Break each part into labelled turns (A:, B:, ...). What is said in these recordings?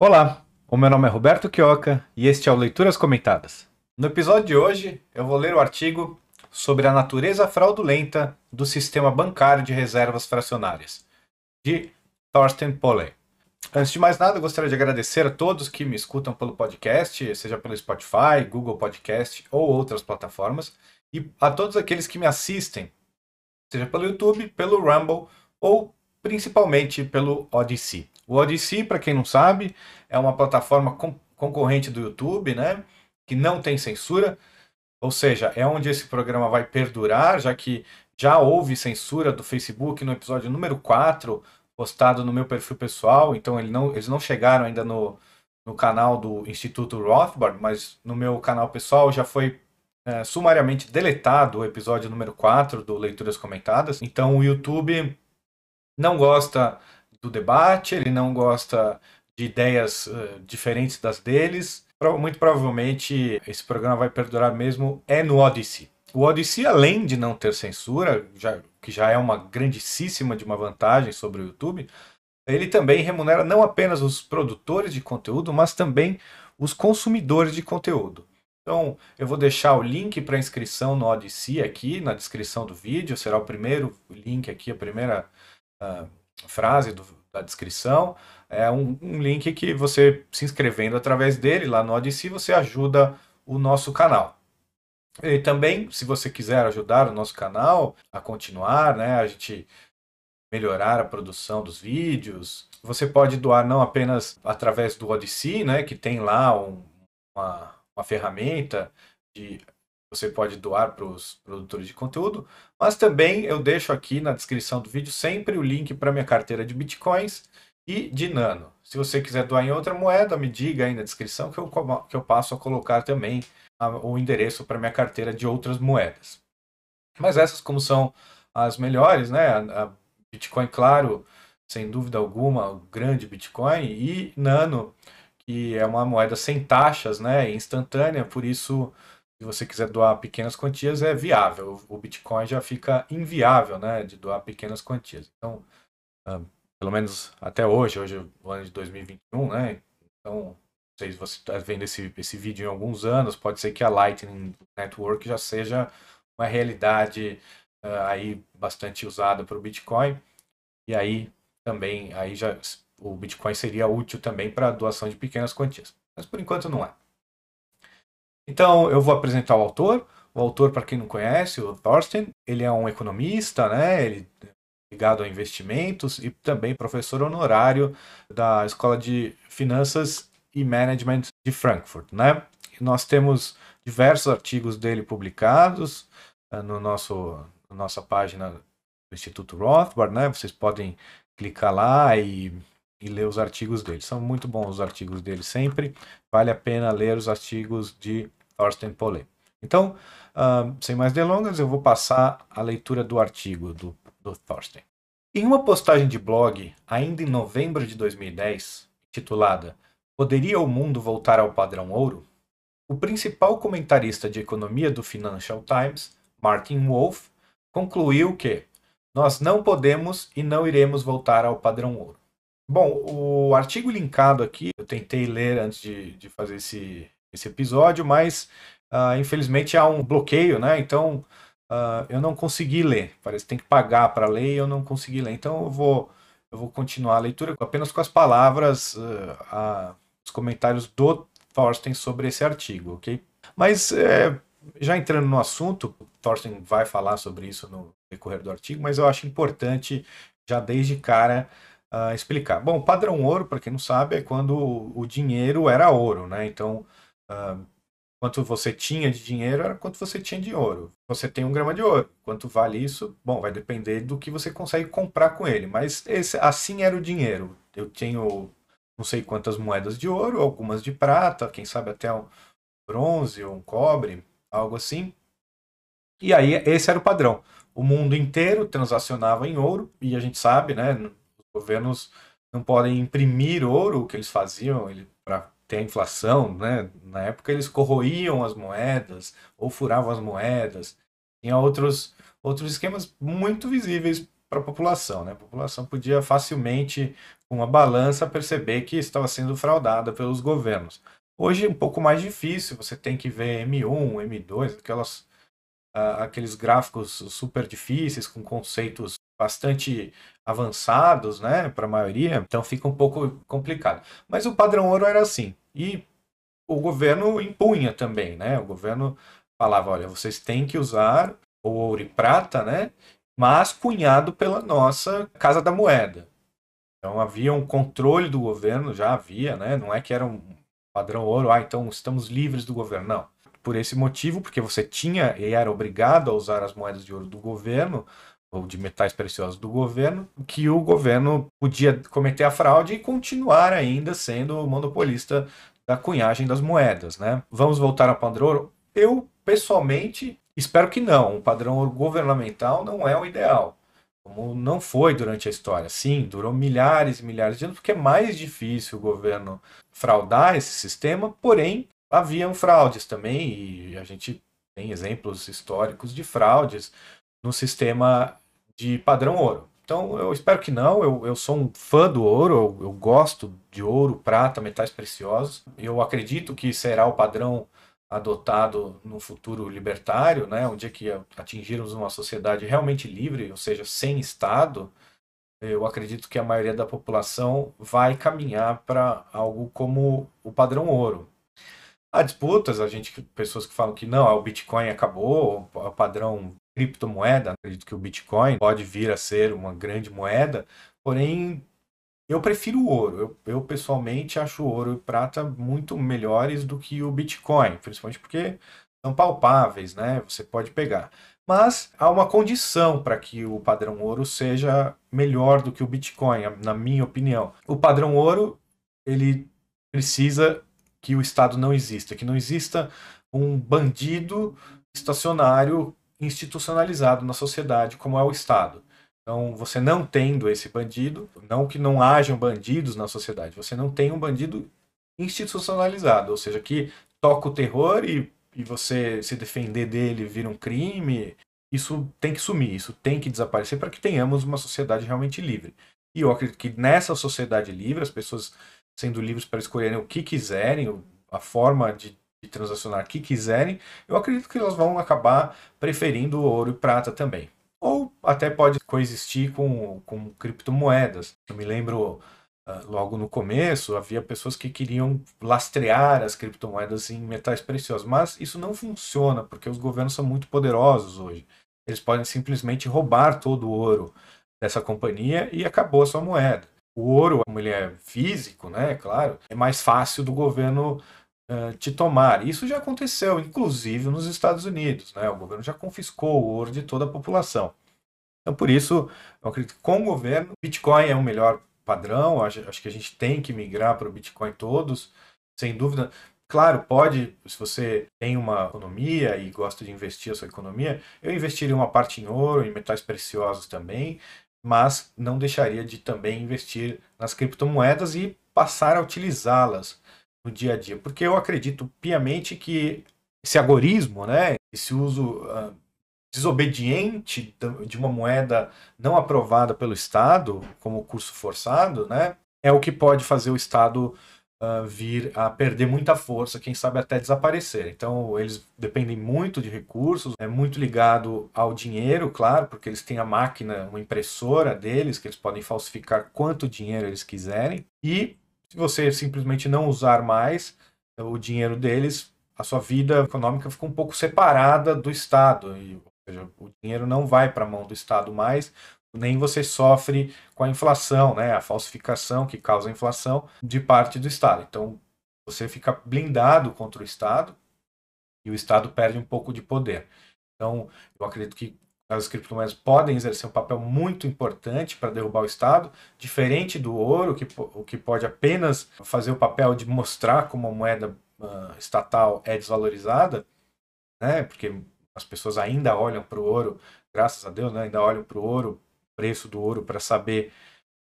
A: Olá, o meu nome é Roberto Quioca e este é o Leituras Comentadas. No episódio de hoje, eu vou ler o artigo sobre a natureza fraudulenta do sistema bancário de reservas fracionárias, de Thorsten Polley. Antes de mais nada, eu gostaria de agradecer a todos que me escutam pelo podcast, seja pelo Spotify, Google Podcast ou outras plataformas, e a todos aqueles que me assistem, seja pelo YouTube, pelo Rumble ou principalmente pelo Odyssey. O Odyssey, para quem não sabe, é uma plataforma concorrente do YouTube, né? Que não tem censura, ou seja, é onde esse programa vai perdurar, já que já houve censura do Facebook no episódio número 4, postado no meu perfil pessoal, então ele não, eles não chegaram ainda no, no canal do Instituto Rothbard, mas no meu canal pessoal já foi é, sumariamente deletado o episódio número 4 do Leituras Comentadas. Então o YouTube não gosta do debate, ele não gosta de ideias uh, diferentes das deles. Muito provavelmente esse programa vai perdurar mesmo é no Odyssey. O Odyssey, além de não ter censura, já, que já é uma grandíssima de uma vantagem sobre o YouTube, ele também remunera não apenas os produtores de conteúdo, mas também os consumidores de conteúdo. Então, eu vou deixar o link para inscrição no Odyssey aqui na descrição do vídeo, será o primeiro link aqui, a primeira uh, frase do, da descrição. É um, um, link que você se inscrevendo através dele lá no Odyssey, você ajuda o nosso canal. E também, se você quiser ajudar o nosso canal a continuar, né, a gente melhorar a produção dos vídeos, você pode doar não apenas através do Odyssey, né, que tem lá um, uma, uma ferramenta de você pode doar para os produtores de conteúdo, mas também eu deixo aqui na descrição do vídeo sempre o link para minha carteira de bitcoins e de nano. Se você quiser doar em outra moeda, me diga aí na descrição que eu, que eu passo a colocar também a, o endereço para minha carteira de outras moedas. Mas essas, como são as melhores, né? A, a Bitcoin, claro, sem dúvida alguma, o grande Bitcoin, e Nano, que é uma moeda sem taxas, né? Instantânea, por isso se você quiser doar pequenas quantias, é viável. O Bitcoin já fica inviável, né, de doar pequenas quantias. Então, uh, pelo menos até hoje, hoje é o ano de 2021, né, então, não sei se você está vendo esse, esse vídeo em alguns anos, pode ser que a Lightning Network já seja uma realidade uh, aí bastante usada para o Bitcoin, e aí também, aí já o Bitcoin seria útil também para doação de pequenas quantias. Mas por enquanto não é. Então, eu vou apresentar o autor. O autor, para quem não conhece, o Thorsten, ele é um economista, né? Ele é ligado a investimentos e também professor honorário da Escola de Finanças e Management de Frankfurt, né? E nós temos diversos artigos dele publicados uh, no nosso na nossa página do Instituto Rothbard, né? Vocês podem clicar lá e e ler os artigos dele. São muito bons os artigos dele sempre. Vale a pena ler os artigos de Thorsten Polle. Então, uh, sem mais delongas, eu vou passar a leitura do artigo do, do Thorsten. Em uma postagem de blog, ainda em novembro de 2010, titulada Poderia o mundo voltar ao padrão ouro? O principal comentarista de economia do Financial Times, Martin Wolf, concluiu que nós não podemos e não iremos voltar ao padrão ouro. Bom, o artigo linkado aqui, eu tentei ler antes de, de fazer esse, esse episódio, mas uh, infelizmente há um bloqueio, né? Então uh, eu não consegui ler. Parece que tem que pagar para ler e eu não consegui ler. Então eu vou, eu vou continuar a leitura apenas com as palavras, uh, os comentários do Thorsten sobre esse artigo, ok? Mas é, já entrando no assunto, Thorsten vai falar sobre isso no decorrer do artigo, mas eu acho importante já desde cara explicar. Bom, padrão ouro, para quem não sabe, é quando o, dinheiro era ouro, né? Então, quanto você tinha de dinheiro era quanto você tinha de ouro. Você tem um grama de ouro. Quanto vale isso? Bom, vai depender do que você consegue comprar com ele. Mas esse, assim era o dinheiro. Eu tenho não sei quantas moedas de ouro, algumas de prata, quem sabe até um bronze ou um cobre, algo assim. E aí esse era o padrão. O mundo inteiro transacionava em ouro e a gente sabe, né? governos não podem imprimir ouro, o que eles faziam para ter a inflação, né? Na época eles corroíam as moedas ou furavam as moedas. Tinha outros, outros esquemas muito visíveis para a população. Né? A população podia facilmente, com uma balança, perceber que estava sendo fraudada pelos governos. Hoje é um pouco mais difícil, você tem que ver M1, M2, aquelas, uh, aqueles gráficos super difíceis, com conceitos bastante avançados, né, para a maioria, então fica um pouco complicado. Mas o padrão ouro era assim, e o governo impunha também, né, o governo falava, olha, vocês têm que usar o ouro e prata, né, mas cunhado pela nossa Casa da Moeda. Então havia um controle do governo, já havia, né, não é que era um padrão ouro, ah, então estamos livres do governo, não. Por esse motivo, porque você tinha e era obrigado a usar as moedas de ouro do governo, ou de metais preciosos do governo, que o governo podia cometer a fraude e continuar ainda sendo monopolista da cunhagem das moedas, né? Vamos voltar ao padrão ouro? Eu, pessoalmente, espero que não. O padrão governamental não é o ideal, como não foi durante a história. Sim, durou milhares e milhares de anos, porque é mais difícil o governo fraudar esse sistema, porém, haviam fraudes também, e a gente tem exemplos históricos de fraudes no sistema de padrão ouro. Então, eu espero que não. Eu, eu sou um fã do ouro, eu, eu gosto de ouro, prata, metais preciosos. Eu acredito que será o padrão adotado no futuro libertário, né, um dia que atingirmos uma sociedade realmente livre, ou seja, sem Estado, eu acredito que a maioria da população vai caminhar para algo como o padrão ouro. Há disputas, a gente, pessoas que falam que não, o Bitcoin acabou, o padrão criptomoeda, acredito que o Bitcoin pode vir a ser uma grande moeda, porém eu prefiro o ouro. Eu, eu, pessoalmente acho ouro e prata muito melhores do que o Bitcoin, principalmente porque são palpáveis, né? Você pode pegar. Mas há uma condição para que o padrão ouro seja melhor do que o Bitcoin, na minha opinião. O padrão ouro, ele precisa que o Estado não exista, que não exista um bandido estacionário institucionalizado na sociedade como é o Estado. Então, você não tendo esse bandido, não que não hajam bandidos na sociedade, você não tem um bandido institucionalizado, ou seja, que toca o terror e, e você se defender dele vira um crime. Isso tem que sumir, isso tem que desaparecer para que tenhamos uma sociedade realmente livre. E eu acredito que nessa sociedade livre, as pessoas sendo livres para escolherem o que quiserem, a forma de de transacionar que quiserem, eu acredito que elas vão acabar preferindo ouro e prata também. Ou até pode coexistir com, com criptomoedas. Eu me lembro uh, logo no começo, havia pessoas que queriam lastrear as criptomoedas em metais preciosos, mas isso não funciona porque os governos são muito poderosos hoje. Eles podem simplesmente roubar todo o ouro dessa companhia e acabou a sua moeda. O ouro, como ele é físico, né, claro, é mais fácil do governo uh, te tomar. Isso já aconteceu, inclusive nos Estados Unidos. Né? O governo já confiscou o ouro de toda a população. Então, por isso, eu acredito que com o governo, Bitcoin é o melhor padrão. Acho, acho que a gente tem que migrar para o Bitcoin todos, sem dúvida. Claro, pode, se você tem uma economia e gosta de investir a sua economia, eu investiria uma parte em ouro, em metais preciosos também, mas não deixaria de também investir nas criptomoedas e passar a utilizá-las no dia a dia, porque eu acredito piamente que esse agorismo, né, esse uso uh, desobediente de uma moeda não aprovada pelo Estado como curso forçado, né, é o que pode fazer o Estado uh, vir a perder muita força, quem sabe até desaparecer. Então eles dependem muito de recursos, é muito ligado ao dinheiro, claro, porque eles têm a máquina, uma impressora deles que eles podem falsificar quanto dinheiro eles quiserem e se você simplesmente não usar mais o dinheiro deles, a sua vida econômica fica um pouco separada do Estado. E, ou seja, o dinheiro não vai para a mão do Estado mais, nem você sofre com a inflação, né, a falsificação que causa a inflação de parte do Estado. Então, você fica blindado contra o Estado e o Estado perde um pouco de poder. Então, eu acredito que as criptomoedas podem exercer um papel muito importante para derrubar o Estado, diferente do ouro, que, o que pode apenas fazer o papel de mostrar como a moeda uh, estatal é desvalorizada, né? porque as pessoas ainda olham para o ouro, graças a Deus, né? ainda olham para o ouro, preço do ouro, para saber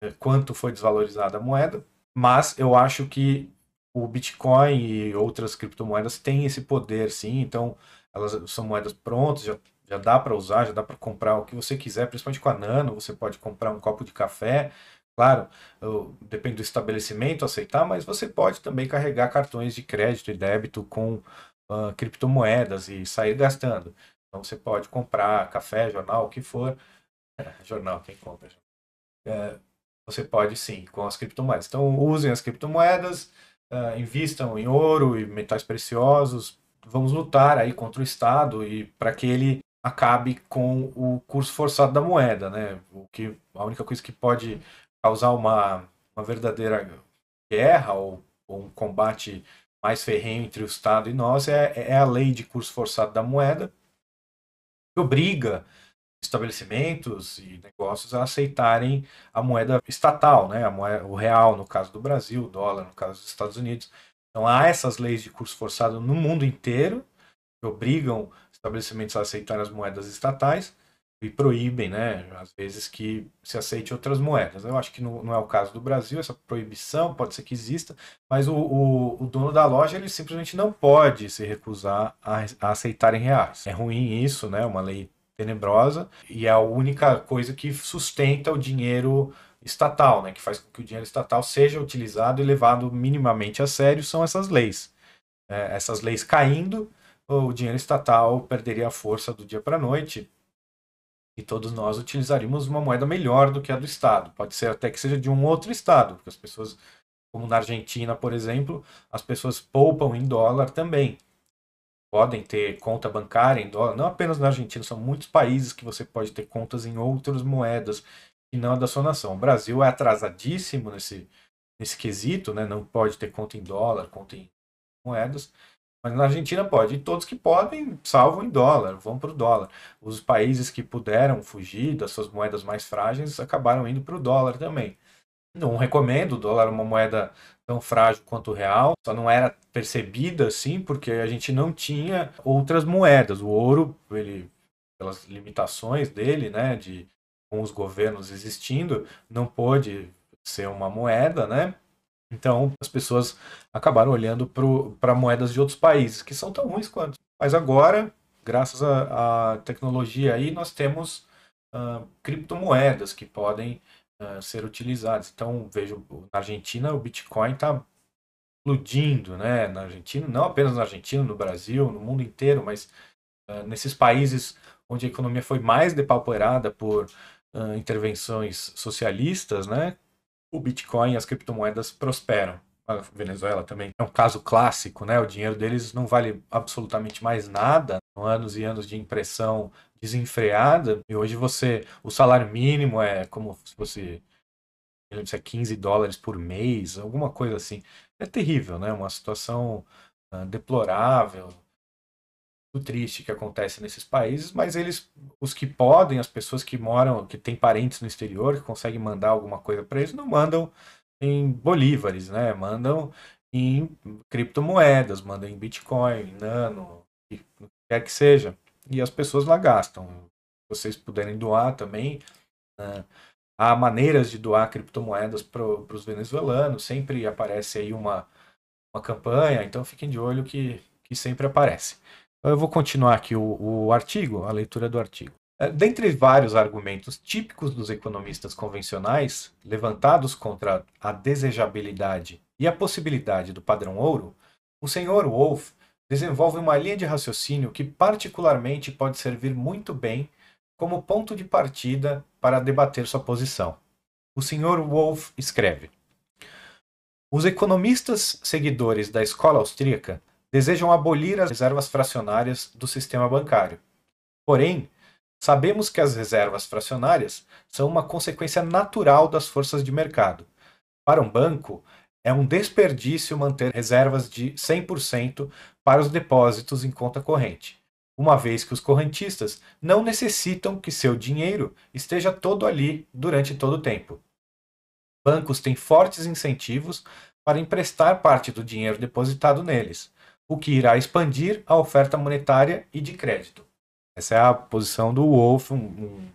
A: uh, quanto foi desvalorizada a moeda, mas eu acho que o Bitcoin e outras criptomoedas têm esse poder, sim, então elas são moedas prontas, já já dá para usar, já dá para comprar o que você quiser, principalmente com a Nano, você pode comprar um copo de café, claro, depende do estabelecimento aceitar, mas você pode também carregar cartões de crédito e débito com uh, criptomoedas e sair gastando. Então você pode comprar café, jornal, o que for, jornal, quem compra? É, você pode sim, com as criptomoedas. Então usem as criptomoedas, uh, invistam em ouro e metais preciosos, vamos lutar aí contra o Estado e para que ele acabe com o curso forçado da moeda, né? O que a única coisa que pode causar uma, uma verdadeira guerra ou, ou um combate mais ferrenho entre o Estado e nós é, é a lei de curso forçado da moeda, que obriga estabelecimentos e negócios a aceitarem a moeda estatal, né? a moeda, o real no caso do Brasil, o dólar no caso dos Estados Unidos. Então há essas leis de curso forçado no mundo inteiro que obrigam estabelecimentos a aceitar as moedas estatais e proíbem, né, às vezes que se aceite outras moedas. Eu acho que não, não é o caso do Brasil, essa proibição pode ser que exista, mas o, o, o dono da loja ele simplesmente não pode se recusar a, a aceitar em reais. É ruim isso, né, uma lei tenebrosa e é a única coisa que sustenta o dinheiro estatal, né, que faz com que o dinheiro estatal seja utilizado e levado minimamente a sério, são essas leis. É, essas leis caindo, o dinheiro estatal perderia a força do dia para a noite e todos nós utilizaríamos uma moeda melhor do que a do Estado. Pode ser até que seja de um outro Estado, porque as pessoas, como na Argentina, por exemplo, as pessoas poupam em dólar também. Podem ter conta bancária em dólar, não apenas na Argentina, são muitos países que você pode ter contas em outras moedas e não a da sua nação. O Brasil é atrasadíssimo nesse, nesse quesito, né? não pode ter conta em dólar, conta em moedas. Mas na Argentina pode. E todos que podem salvam em dólar, vão para o dólar. Os países que puderam fugir das suas moedas mais frágeis acabaram indo para o dólar também. Não recomendo, o dólar é uma moeda tão frágil quanto o real, só não era percebida assim porque a gente não tinha outras moedas. O ouro, ele, pelas limitações dele, né, de com os governos existindo, não pôde ser uma moeda, né? Então as pessoas acabaram olhando para moedas de outros países que são tão ruins quanto. Mas agora, graças à tecnologia aí, nós temos uh, criptomoedas que podem uh, ser utilizadas. Então vejo na Argentina o Bitcoin está explodindo, né? Na Argentina, não apenas na Argentina, no Brasil, no mundo inteiro, mas uh, nesses países onde a economia foi mais depauperada por intervenções socialistas, né? O Bitcoin e as criptomoedas prosperam. A Venezuela também é um caso clássico, né? O dinheiro deles não vale absolutamente mais nada. Anos e anos de impressão desenfreada. E hoje você, o salário mínimo é como se fosse se é 15 dólares por mês, alguma coisa assim. É terrível, né? Uma situação uh, deplorável triste que acontece nesses países, mas eles, os que podem, as pessoas que moram, que têm parentes no exterior, que conseguem mandar alguma coisa para eles, não mandam em bolívares, né? Mandam em criptomoedas, mandam em Bitcoin, Nano, o que quer que seja. E as pessoas lá gastam. Se vocês puderem doar também, né? há maneiras de doar criptomoedas para os venezuelanos, sempre aparece aí uma, uma campanha, então fiquem de olho que, que sempre aparece. Eu vou continuar aqui o, o artigo, a leitura do artigo. É, dentre vários argumentos típicos dos economistas convencionais, levantados contra a desejabilidade e a possibilidade do padrão ouro, o senhor Wolff desenvolve uma linha de raciocínio que particularmente pode servir muito bem como ponto de partida para debater sua posição. O senhor Wolff escreve: Os economistas seguidores da escola austríaca desejam abolir as reservas fracionárias do sistema bancário. Porém, sabemos que as reservas fracionárias são uma consequência natural das forças de mercado. Para um banco, é um desperdício manter reservas de 100% para os depósitos em conta corrente, uma vez que os correntistas não necessitam que seu dinheiro esteja todo ali durante todo o tempo. Bancos têm fortes incentivos para emprestar parte do dinheiro depositado neles, o que irá expandir a oferta monetária e de crédito. Essa é a posição do Wolff, um, um,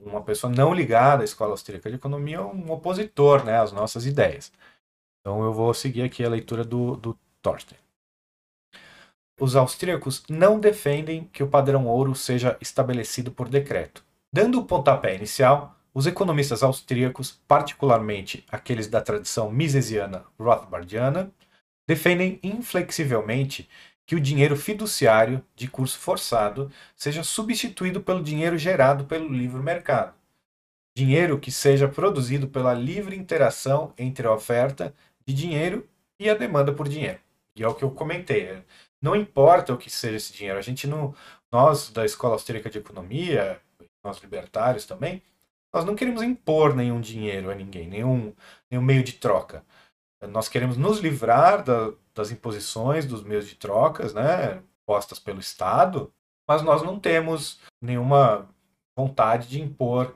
A: uma pessoa não ligada à Escola Austríaca de Economia, um opositor né, às nossas ideias. Então eu vou seguir aqui a leitura do, do Thorsten. os austríacos não defendem que o padrão ouro seja estabelecido por decreto. Dando o pontapé inicial, os economistas austríacos, particularmente aqueles da tradição misesiana rothbardiana, defendem inflexivelmente que o dinheiro fiduciário de curso forçado seja substituído pelo dinheiro gerado pelo livre mercado. Dinheiro que seja produzido pela livre interação entre a oferta de dinheiro e a demanda por dinheiro. E é o que eu comentei. Não importa o que seja esse dinheiro. A gente não. Nós, da Escola Austríaca de Economia, nós libertários também, nós não queremos impor nenhum dinheiro a ninguém, nenhum, nenhum meio de troca. Nós queremos nos livrar da, das imposições, dos meios de trocas, né, postas pelo Estado, mas nós não temos nenhuma vontade de impor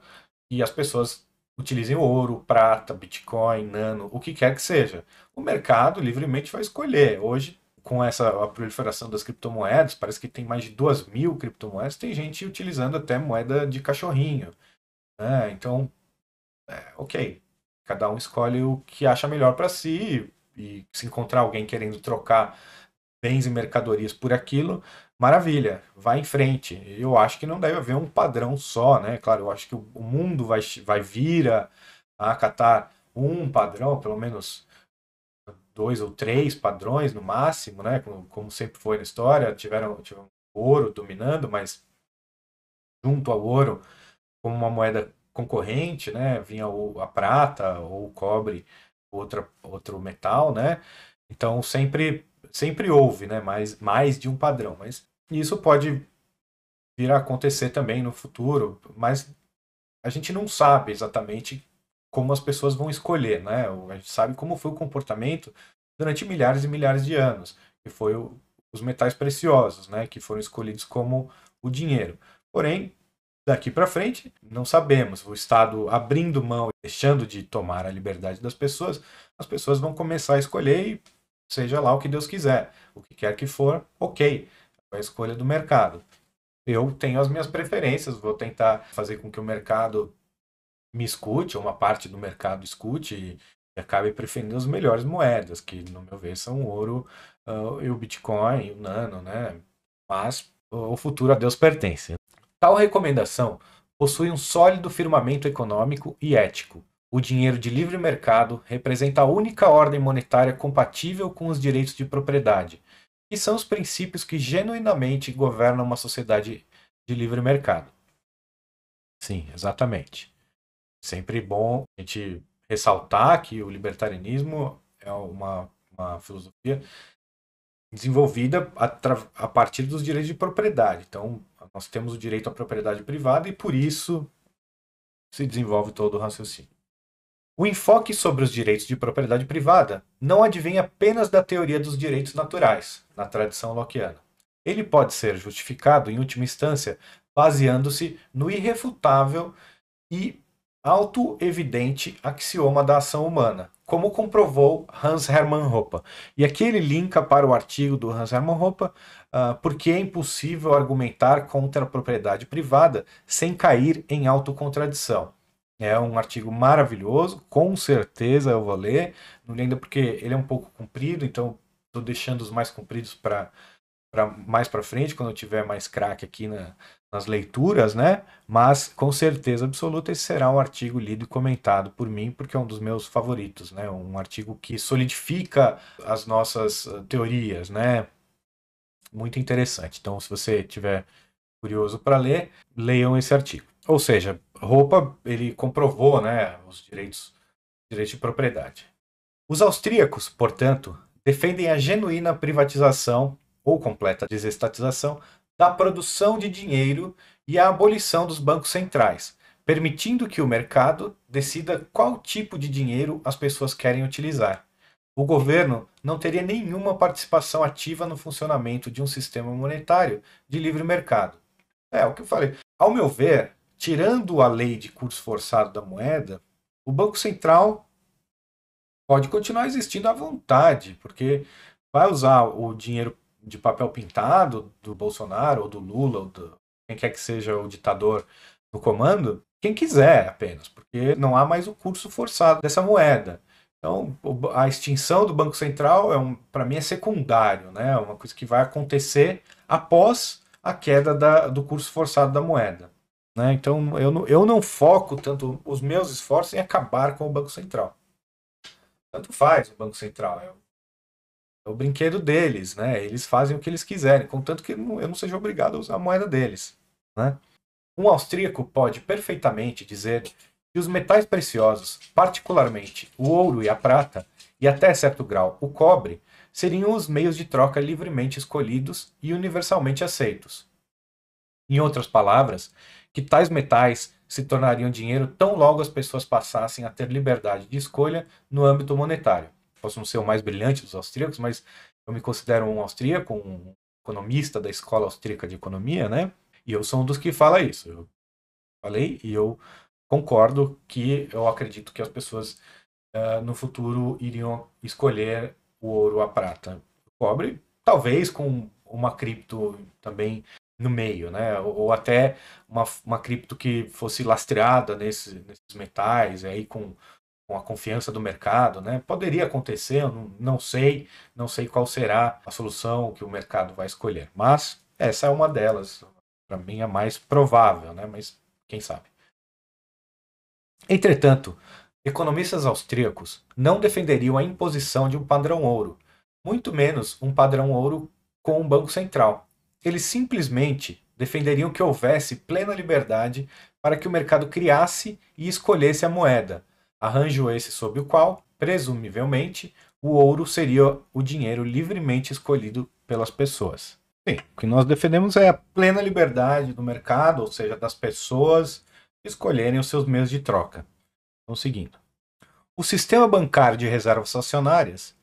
A: que as pessoas utilizem ouro, prata, bitcoin, nano, o que quer que seja. O mercado livremente vai escolher. Hoje, com essa proliferação das criptomoedas, parece que tem mais de duas mil criptomoedas, tem gente utilizando até moeda de cachorrinho. Né? Então, é, ok, cada um escolhe o que acha melhor para si e se encontrar alguém querendo trocar bens e mercadorias por aquilo, maravilha, vai em frente. Eu acho que não deve haver um padrão só, né? Claro, eu acho que o mundo vai, vai vir a, a acatar um padrão, pelo menos dois ou três padrões no máximo, né? Como, como sempre foi na história, tiveram, tiveram ouro dominando, mas junto ao ouro como uma moeda concorrente, né? Vinha o, a prata ou o cobre, outra, outro metal, né? Então sempre sempre houve, né? Mais, mais de um padrão, mas isso pode vir a acontecer também no futuro, mas a gente não sabe exatamente como as pessoas vão escolher, né? A gente sabe como foi o comportamento durante milhares e milhares de anos, que foi o, os metais preciosos, né? Que foram escolhidos como o dinheiro. Porém, daqui para frente, não sabemos. O Estado abrindo mão, deixando de tomar a liberdade das pessoas, as pessoas vão começar a escolher e seja lá o que Deus quiser. O que quer que for, ok. É a escolha do mercado. Eu tenho as minhas preferências, vou tentar fazer com que o mercado me escute, ou uma parte do mercado escute e, e acabe preferindo as melhores moedas, que no meu ver são o ouro uh, e o Bitcoin, e o Nano, né? Mas o futuro a Deus pertence. Tal recomendação possui um sólido firmamento econômico e ético. O dinheiro de livre mercado representa a única ordem monetária compatível com os direitos de propriedade, que são os princípios que genuinamente governam uma sociedade de livre mercado. Sim, exatamente. Sempre bom a gente ressaltar que o libertarianismo é uma, uma filosofia desenvolvida a, a partir dos direitos de propriedade. Então, nós temos o direito à propriedade privada e por isso se desenvolve todo o raciocínio. O enfoque sobre os direitos de propriedade privada não advém apenas da teoria dos direitos naturais, na tradição lockeana. Ele pode ser justificado, em última instância, baseando-se no irrefutável e auto-evidente axioma da ação humana, como comprovou Hans Hermann Hoppe. E aqui ele linka para o artigo do Hans Hermann Hoppe, uh, porque é impossível argumentar contra a propriedade privada sem cair em autocontradição. É um artigo maravilhoso, com certeza eu vou ler. Não lembro porque ele é um pouco comprido, então estou deixando os mais compridos para mais para frente, quando eu tiver mais craque aqui na, nas leituras, né? Mas com certeza absoluta esse será um artigo lido e comentado por mim, porque é um dos meus favoritos, né? Um artigo que solidifica as nossas uh, teorias, né? Muito interessante. Então, se você tiver curioso para ler, leiam esse artigo. Ou seja, Roupa ele comprovou, né, os direitos, direitos de propriedade. Os austríacos, portanto, defendem a genuína privatização ou completa desestatização da produção de dinheiro e a abolição dos bancos centrais, permitindo que o mercado decida qual tipo de dinheiro as pessoas querem utilizar. O governo não teria nenhuma participação ativa no funcionamento de um sistema monetário de livre mercado. É o que eu falei. Ao meu ver, tirando a lei de curso forçado da moeda, o Banco Central pode continuar existindo à vontade, porque vai usar o dinheiro de papel pintado do Bolsonaro ou do Lula ou do quem quer que seja o ditador no comando, quem quiser apenas, porque não há mais o curso forçado dessa moeda. Então, a extinção do Banco Central, é um, para mim, é secundário, né? É uma coisa que vai acontecer após a queda da, do curso forçado da moeda. Né? Então, eu não, eu não foco tanto os meus esforços em acabar com o Banco Central. Tanto faz o Banco Central. É o, brinquedo deles, né? Eles fazem o que eles quiserem, contanto que eu não seja obrigado a usar a moeda deles. Né? Um austríaco pode perfeitamente dizer que os metais preciosos, particularmente o ouro e a prata, e até certo grau o cobre, seriam os meios de troca livremente escolhidos e universalmente aceitos. Em outras palavras, que tais metais se tornariam dinheiro tão logo as pessoas passassem a ter liberdade de escolha no âmbito monetário. Posso não ser o mais brilhante dos austríacos, mas eu me considero um austríaco, um economista da Escola Austríaca de Economia, né? E eu sou um dos que fala isso. Eu falei e eu concordo que eu acredito que as pessoas uh, no futuro iriam escolher o ouro, a prata, o cobre, talvez com uma cripto também no meio, né? Ou, ou até uma, uma cripto que fosse lastreada nesse, nesses metais, aí com, com a confiança do mercado, né? Poderia acontecer, eu não, não sei, não sei qual será a solução que o mercado vai escolher, mas essa é uma delas, para mim é mais provável, né? Mas quem sabe. Entretanto, economistas austríacos não defenderiam a imposição de um padrão ouro, muito menos um padrão ouro com um banco central. Eles simplesmente defenderiam que houvesse plena liberdade para que o mercado criasse e escolhesse a moeda, arranjo esse sob o qual, presumivelmente, o ouro seria o dinheiro livremente escolhido pelas pessoas. Sim, o que nós defendemos é a plena liberdade do mercado, ou seja, das pessoas escolherem os seus meios de troca. Então, seguindo. O sistema bancário de reservas acionárias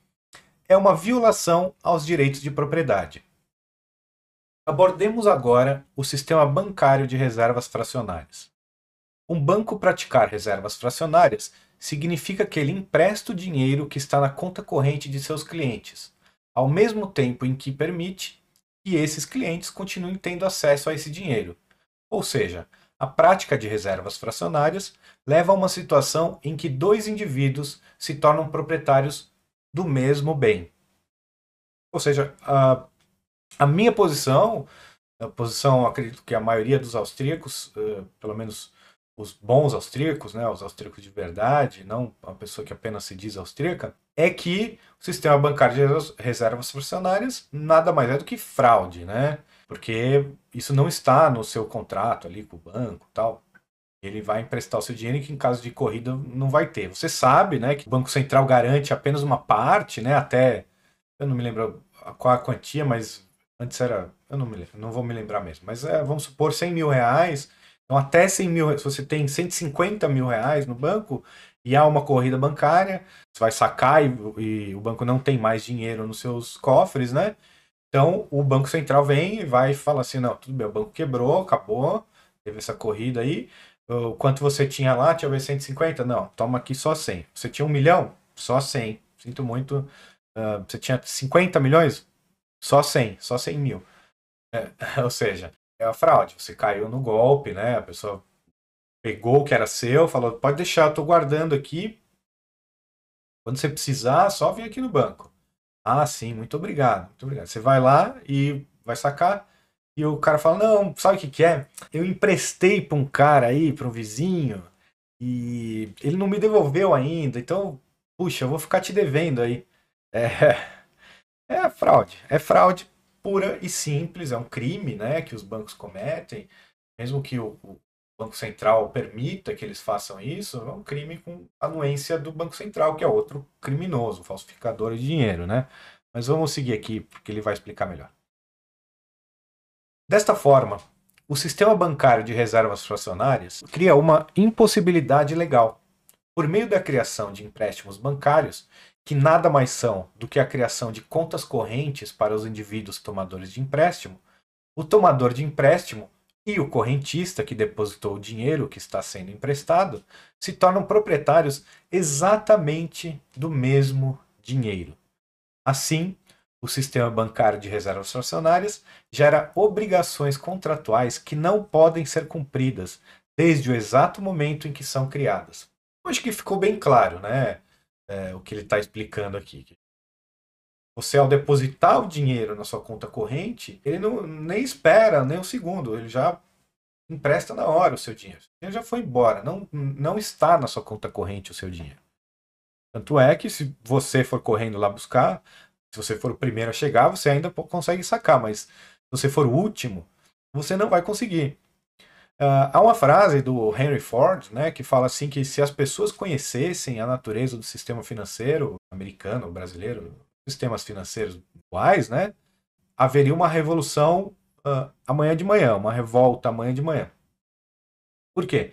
A: é uma violação aos direitos de propriedade. Abordemos agora o sistema bancário de reservas fracionárias. Um banco praticar reservas fracionárias significa que ele empresta o dinheiro que está na conta corrente de seus clientes, ao mesmo tempo em que permite que esses clientes continuem tendo acesso a esse dinheiro. Ou seja, a prática de reservas fracionárias leva a uma situação em que dois indivíduos se tornam proprietários do mesmo bem. Ou seja, a, a minha posição, a posição, acredito que a maioria dos austríacos, uh, pelo menos os bons austríacos, né, os austríacos de verdade, não a pessoa que apenas se diz austríaca, é que o sistema bancário de reservas fracionárias nada mais é do que fraude, né? porque isso não está no seu contrato ali com o banco tal. Ele vai emprestar o seu dinheiro que em caso de corrida não vai ter. Você sabe, né, que o Banco Central garante apenas uma parte, né, até eu não me lembro qual a quantia, mas antes era, eu não me lembro, não vou me lembrar mesmo, mas é, vamos supor 100 mil reais, então até 100 mil, se você tem 150 mil reais no banco e há uma corrida bancária, você vai sacar e, e o banco não tem mais dinheiro nos seus cofres, né? Então o Banco Central vem e vai falar assim: não, tudo bem, o banco quebrou, acabou, teve essa corrida aí. O quanto você tinha lá? Tinha ver 150? Não, toma aqui só 100. Você tinha um milhão? Só 100. Sinto muito. Uh, você tinha 50 milhões? Só 100, só 100 mil. É, ou seja, é a fraude. Você caiu no golpe, né? A pessoa pegou o que era seu, falou: pode deixar, eu tô guardando aqui. Quando você precisar, só vir aqui no banco. Ah, sim, muito obrigado, muito obrigado. Você vai lá e vai sacar, e o cara fala: Não, sabe o que, que é? Eu emprestei para um cara aí, para um vizinho, e ele não me devolveu ainda, então, puxa, eu vou ficar te devendo aí. É, é fraude, é fraude pura e simples, é um crime né, que os bancos cometem, mesmo que o, o Banco Central permita que eles façam isso, é um crime com anuência do Banco Central, que é outro criminoso, falsificador de dinheiro, né? Mas vamos seguir aqui, porque ele vai explicar melhor. Desta forma, o sistema bancário de reservas fracionárias cria uma impossibilidade legal. Por meio da criação de empréstimos bancários, que nada mais são do que a criação de contas correntes para os indivíduos tomadores de empréstimo, o tomador de empréstimo e o correntista que depositou o dinheiro que está sendo emprestado se tornam proprietários exatamente do mesmo dinheiro. Assim, o sistema bancário de reservas fracionárias gera obrigações contratuais que não podem ser cumpridas desde o exato momento em que são criadas. Acho que ficou bem claro, né? É, o que ele está explicando aqui. Você, ao depositar o dinheiro na sua conta corrente, ele não, nem espera nem um segundo, ele já empresta na hora o seu dinheiro. O dinheiro já foi embora, não, não está na sua conta corrente o seu dinheiro. Tanto é que se você for correndo lá buscar, se você for o primeiro a chegar, você ainda consegue sacar, mas se você for o último, você não vai conseguir. Uh, há uma frase do Henry Ford, né, que fala assim que se as pessoas conhecessem a natureza do sistema financeiro americano, brasileiro, sistemas financeiros atuais, né, haveria uma revolução uh, amanhã de manhã, uma revolta amanhã de manhã. Por quê?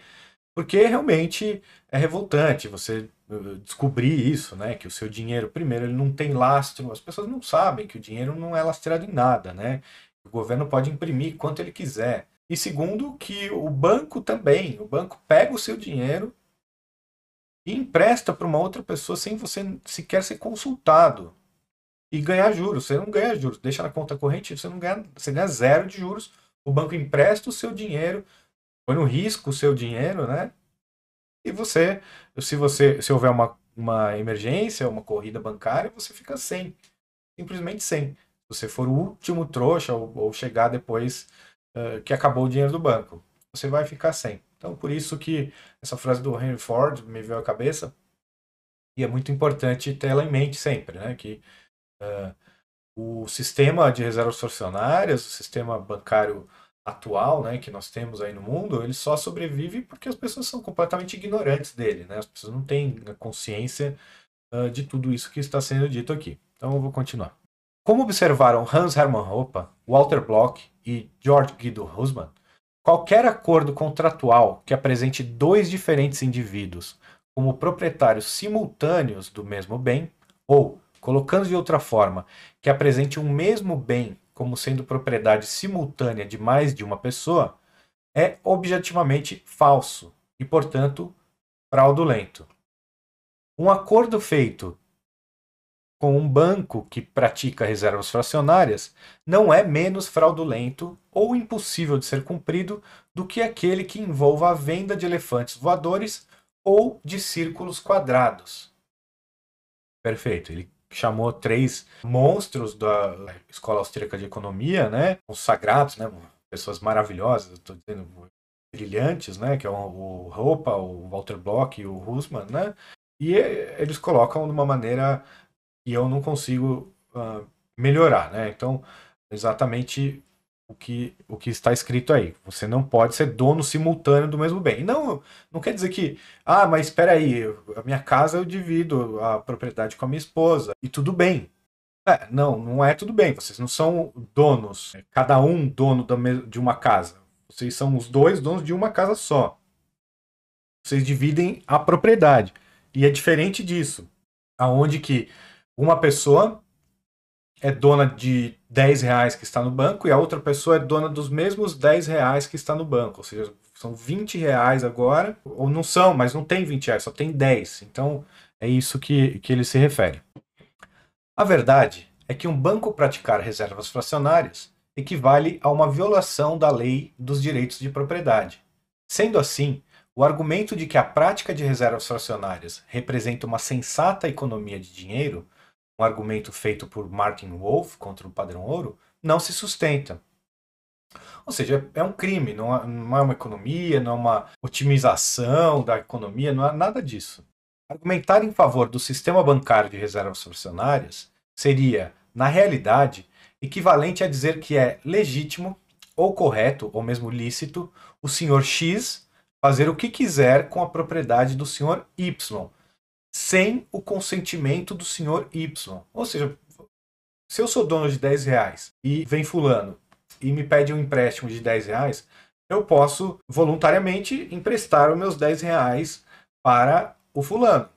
A: Porque realmente é revoltante você uh, descobrir isso, né, que o seu dinheiro, primeiro, ele não tem lastro, as pessoas não sabem que o dinheiro não é lastreado em nada, né, o governo pode imprimir quanto ele quiser. E segundo, que o banco também, o banco pega o seu dinheiro e empresta para uma outra pessoa sem você sequer ser consultado e ganhar juros. Você não ganha juros, deixa na conta corrente, você não ganha, você ganha zero de juros. O banco empresta o seu dinheiro, põe no risco o seu dinheiro, né? E você, se você, se houver uma, uma emergência, uma corrida bancária, você fica sem, simplesmente sem. Se você for o último trouxa ou, ou chegar depois eh, que acabou o dinheiro do banco. Você vai ficar sem. Então, por isso que essa frase do Henry Ford me veio à cabeça e é muito importante ter ela em mente sempre, né? Que uh, o sistema de reservas fracionárias, o sistema bancário atual, né, que nós temos aí no mundo, ele só sobrevive porque as pessoas são completamente ignorantes dele, né? As pessoas não têm consciência uh, de tudo isso que está sendo dito aqui. Então, eu vou continuar. Como observaram Hans Hermann Hoppe, Walter Block e George Guido Husman, qualquer acordo contratual que apresente dois diferentes indivíduos como proprietários simultâneos do mesmo bem, ou, colocando de outra forma, que apresente um mesmo bem como sendo propriedade simultânea de mais de uma pessoa, é objetivamente falso e, portanto, fraudulento. Um acordo feito com um banco que pratica reservas fracionárias não é menos fraudulento ou impossível de ser cumprido do que aquele que envolva a venda de elefantes voadores ou de círculos quadrados. Perfeito. Ele chamou três monstros da Escola Austríaca de Economia, né? Os sagrados, né? Pessoas maravilhosas, estou dizendo brilhantes, né? Que é o, Roupa, o Walter Block e o Husman, né? E eles colocam de uma maneira e eu não consigo uh, melhorar, né? Então, exatamente o que, o que está escrito aí. Você não pode ser dono simultâneo do mesmo bem. Não, não quer dizer que, ah, mas espera aí, a minha casa eu divido a propriedade com a minha esposa e tudo bem. É, não, não é tudo bem. Vocês não são donos, é cada um dono de uma casa. Vocês são os dois donos de uma casa só. Vocês dividem a propriedade. E é diferente disso, aonde que uma pessoa é dona de 10 reais que está no banco e a outra pessoa é dona dos mesmos 10 reais que está no banco. Ou seja, são 20 reais agora, ou não são, mas não tem 20 reais, só tem 10. Então é isso que, que ele se refere. A verdade é que um banco praticar reservas fracionárias equivale a uma violação da lei dos direitos de propriedade. Sendo assim, o argumento de que a prática de reservas fracionárias representa uma sensata economia de dinheiro argumento feito por Martin Wolf contra o padrão ouro não se sustenta. Ou seja, é um crime, não é, não é uma economia, não é uma otimização da economia, não é nada disso. Argumentar em favor do sistema bancário de reservas fracionárias seria, na realidade, equivalente a dizer que é legítimo ou correto, ou mesmo lícito, o senhor X fazer o que quiser com a propriedade do senhor Y, sem o consentimento do senhor Y. Ou seja, se eu sou dono de 10 reais e vem fulano e me pede um empréstimo de 10 reais, eu posso voluntariamente emprestar os meus 10 reais para o fulano.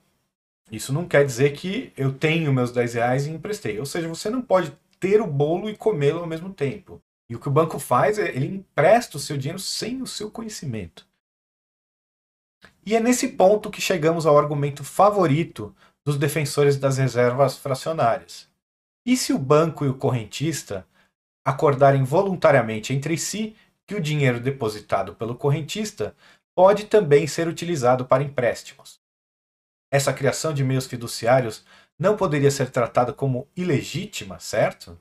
A: Isso não quer dizer que eu tenho meus 10 reais e emprestei. Ou seja, você não pode ter o bolo e comê-lo ao mesmo tempo. E o que o banco faz é ele empresta o seu dinheiro sem o seu conhecimento. E é nesse ponto que chegamos ao argumento favorito dos defensores das reservas fracionárias. E se o banco e o correntista acordarem voluntariamente entre si que o dinheiro depositado pelo correntista pode também ser utilizado para empréstimos? essa criação de meios fiduciários não poderia ser tratada como ilegítima, certo?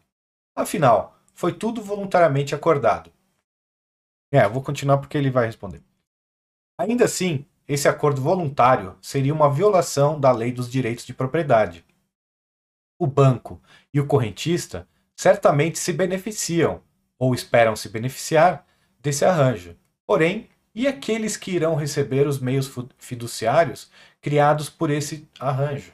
A: Afinal, foi tudo voluntariamente acordado. É, eu vou continuar porque ele vai responder. Ainda assim, esse acordo voluntário seria uma violação da lei dos direitos de propriedade. O banco e o correntista certamente se beneficiam, ou esperam se beneficiar, desse arranjo. Porém, e aqueles que irão receber os meios fiduciários criados por esse arranjo?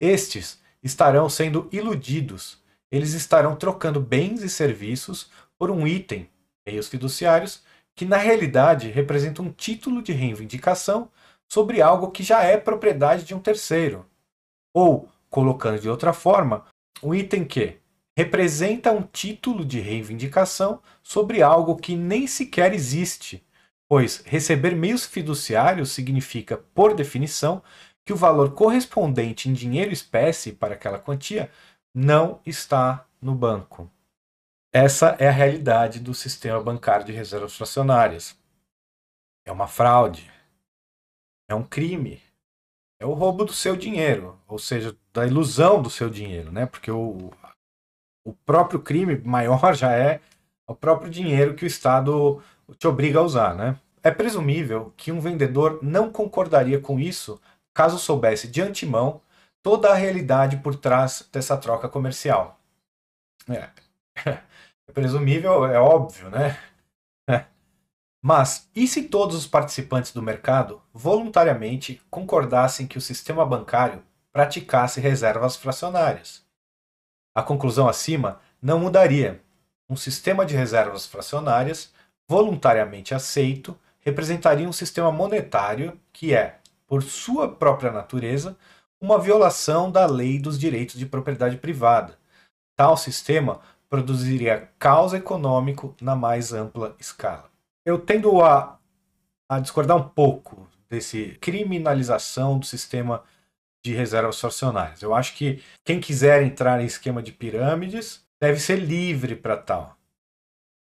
A: Estes estarão sendo iludidos, eles estarão trocando bens e serviços por um item, meios fiduciários, que na realidade representa um título de reivindicação sobre algo que já é propriedade de um terceiro. Ou, colocando de outra forma, um item que representa um título de reivindicação sobre algo que nem sequer existe, pois receber meios fiduciários significa, por definição, que o valor correspondente em dinheiro espécie para aquela quantia não está no banco. Essa é a realidade do sistema bancário de reservas fracionárias. É uma fraude. É um crime. É o roubo do seu dinheiro, ou seja, da ilusão do seu dinheiro, né? Porque o, o próprio crime maior já é o próprio dinheiro que o Estado te obriga a usar, né? É presumível que um vendedor não concordaria com isso caso soubesse de antemão toda a realidade por trás dessa troca comercial. É. Presumível, é óbvio, né? É. Mas e se todos os participantes do mercado voluntariamente concordassem que o sistema bancário praticasse reservas fracionárias? A conclusão acima não mudaria. Um sistema de reservas fracionárias, voluntariamente aceito, representaria um sistema monetário que é, por sua própria natureza, uma violação da lei dos direitos de propriedade privada. Tal sistema produziria caos econômico na mais ampla escala. Eu tendo a, a discordar um pouco desse criminalização do sistema de reservas fracionárias. Eu acho que quem quiser entrar em esquema de pirâmides deve ser livre para tal.